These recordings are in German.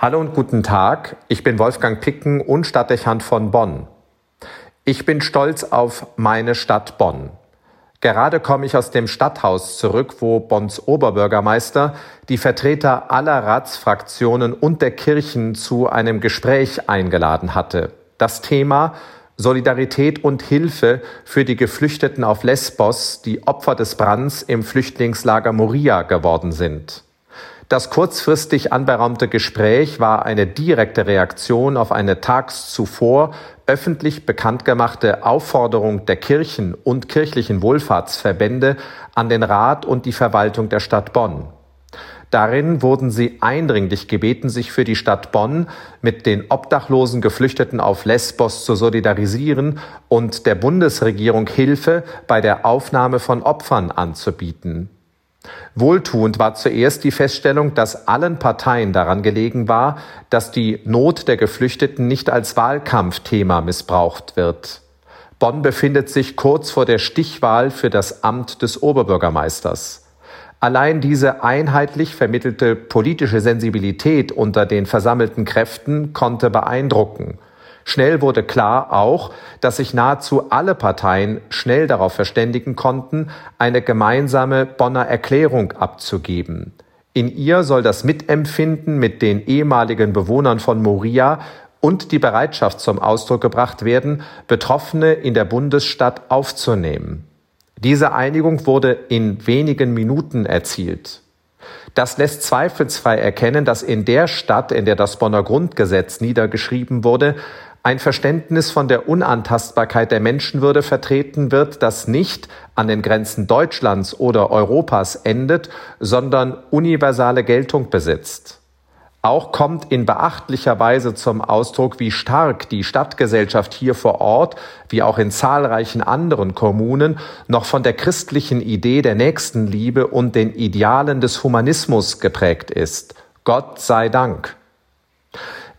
Hallo und guten Tag, ich bin Wolfgang Picken und Stadtdechant von Bonn. Ich bin stolz auf meine Stadt Bonn. Gerade komme ich aus dem Stadthaus zurück, wo Bonns Oberbürgermeister die Vertreter aller Ratsfraktionen und der Kirchen zu einem Gespräch eingeladen hatte. Das Thema Solidarität und Hilfe für die Geflüchteten auf Lesbos, die Opfer des Brands im Flüchtlingslager Moria geworden sind. Das kurzfristig anberaumte Gespräch war eine direkte Reaktion auf eine tags zuvor öffentlich bekannt gemachte Aufforderung der Kirchen und kirchlichen Wohlfahrtsverbände an den Rat und die Verwaltung der Stadt Bonn. Darin wurden sie eindringlich gebeten, sich für die Stadt Bonn mit den obdachlosen Geflüchteten auf Lesbos zu solidarisieren und der Bundesregierung Hilfe bei der Aufnahme von Opfern anzubieten. Wohltuend war zuerst die Feststellung, dass allen Parteien daran gelegen war, dass die Not der Geflüchteten nicht als Wahlkampfthema missbraucht wird. Bonn befindet sich kurz vor der Stichwahl für das Amt des Oberbürgermeisters. Allein diese einheitlich vermittelte politische Sensibilität unter den versammelten Kräften konnte beeindrucken. Schnell wurde klar auch, dass sich nahezu alle Parteien schnell darauf verständigen konnten, eine gemeinsame Bonner Erklärung abzugeben. In ihr soll das Mitempfinden mit den ehemaligen Bewohnern von Moria und die Bereitschaft zum Ausdruck gebracht werden, Betroffene in der Bundesstadt aufzunehmen. Diese Einigung wurde in wenigen Minuten erzielt. Das lässt zweifelsfrei erkennen, dass in der Stadt, in der das Bonner Grundgesetz niedergeschrieben wurde, ein Verständnis von der Unantastbarkeit der Menschenwürde vertreten wird, das nicht an den Grenzen Deutschlands oder Europas endet, sondern universale Geltung besitzt. Auch kommt in beachtlicher Weise zum Ausdruck, wie stark die Stadtgesellschaft hier vor Ort, wie auch in zahlreichen anderen Kommunen, noch von der christlichen Idee der Nächstenliebe und den Idealen des Humanismus geprägt ist. Gott sei Dank.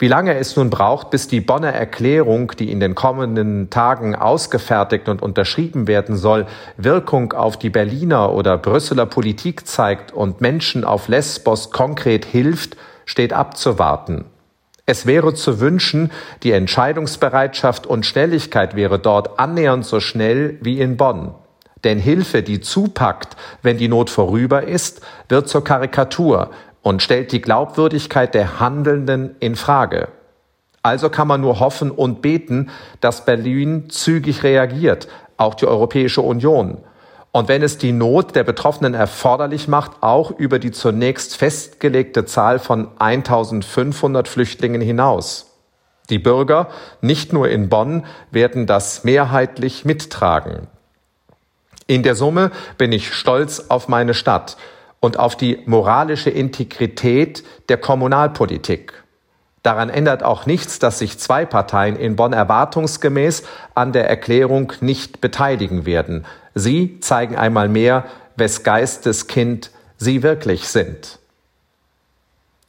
Wie lange es nun braucht, bis die Bonner Erklärung, die in den kommenden Tagen ausgefertigt und unterschrieben werden soll, Wirkung auf die Berliner oder Brüsseler Politik zeigt und Menschen auf Lesbos konkret hilft, steht abzuwarten. Es wäre zu wünschen, die Entscheidungsbereitschaft und Schnelligkeit wäre dort annähernd so schnell wie in Bonn. Denn Hilfe, die zupackt, wenn die Not vorüber ist, wird zur Karikatur, und stellt die Glaubwürdigkeit der Handelnden in Frage. Also kann man nur hoffen und beten, dass Berlin zügig reagiert, auch die Europäische Union. Und wenn es die Not der Betroffenen erforderlich macht, auch über die zunächst festgelegte Zahl von 1500 Flüchtlingen hinaus. Die Bürger, nicht nur in Bonn, werden das mehrheitlich mittragen. In der Summe bin ich stolz auf meine Stadt und auf die moralische Integrität der Kommunalpolitik. Daran ändert auch nichts, dass sich zwei Parteien in Bonn erwartungsgemäß an der Erklärung nicht beteiligen werden. Sie zeigen einmal mehr, wes Geistes Kind sie wirklich sind.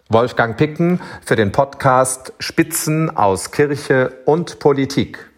Wolfgang Picken für den Podcast Spitzen aus Kirche und Politik.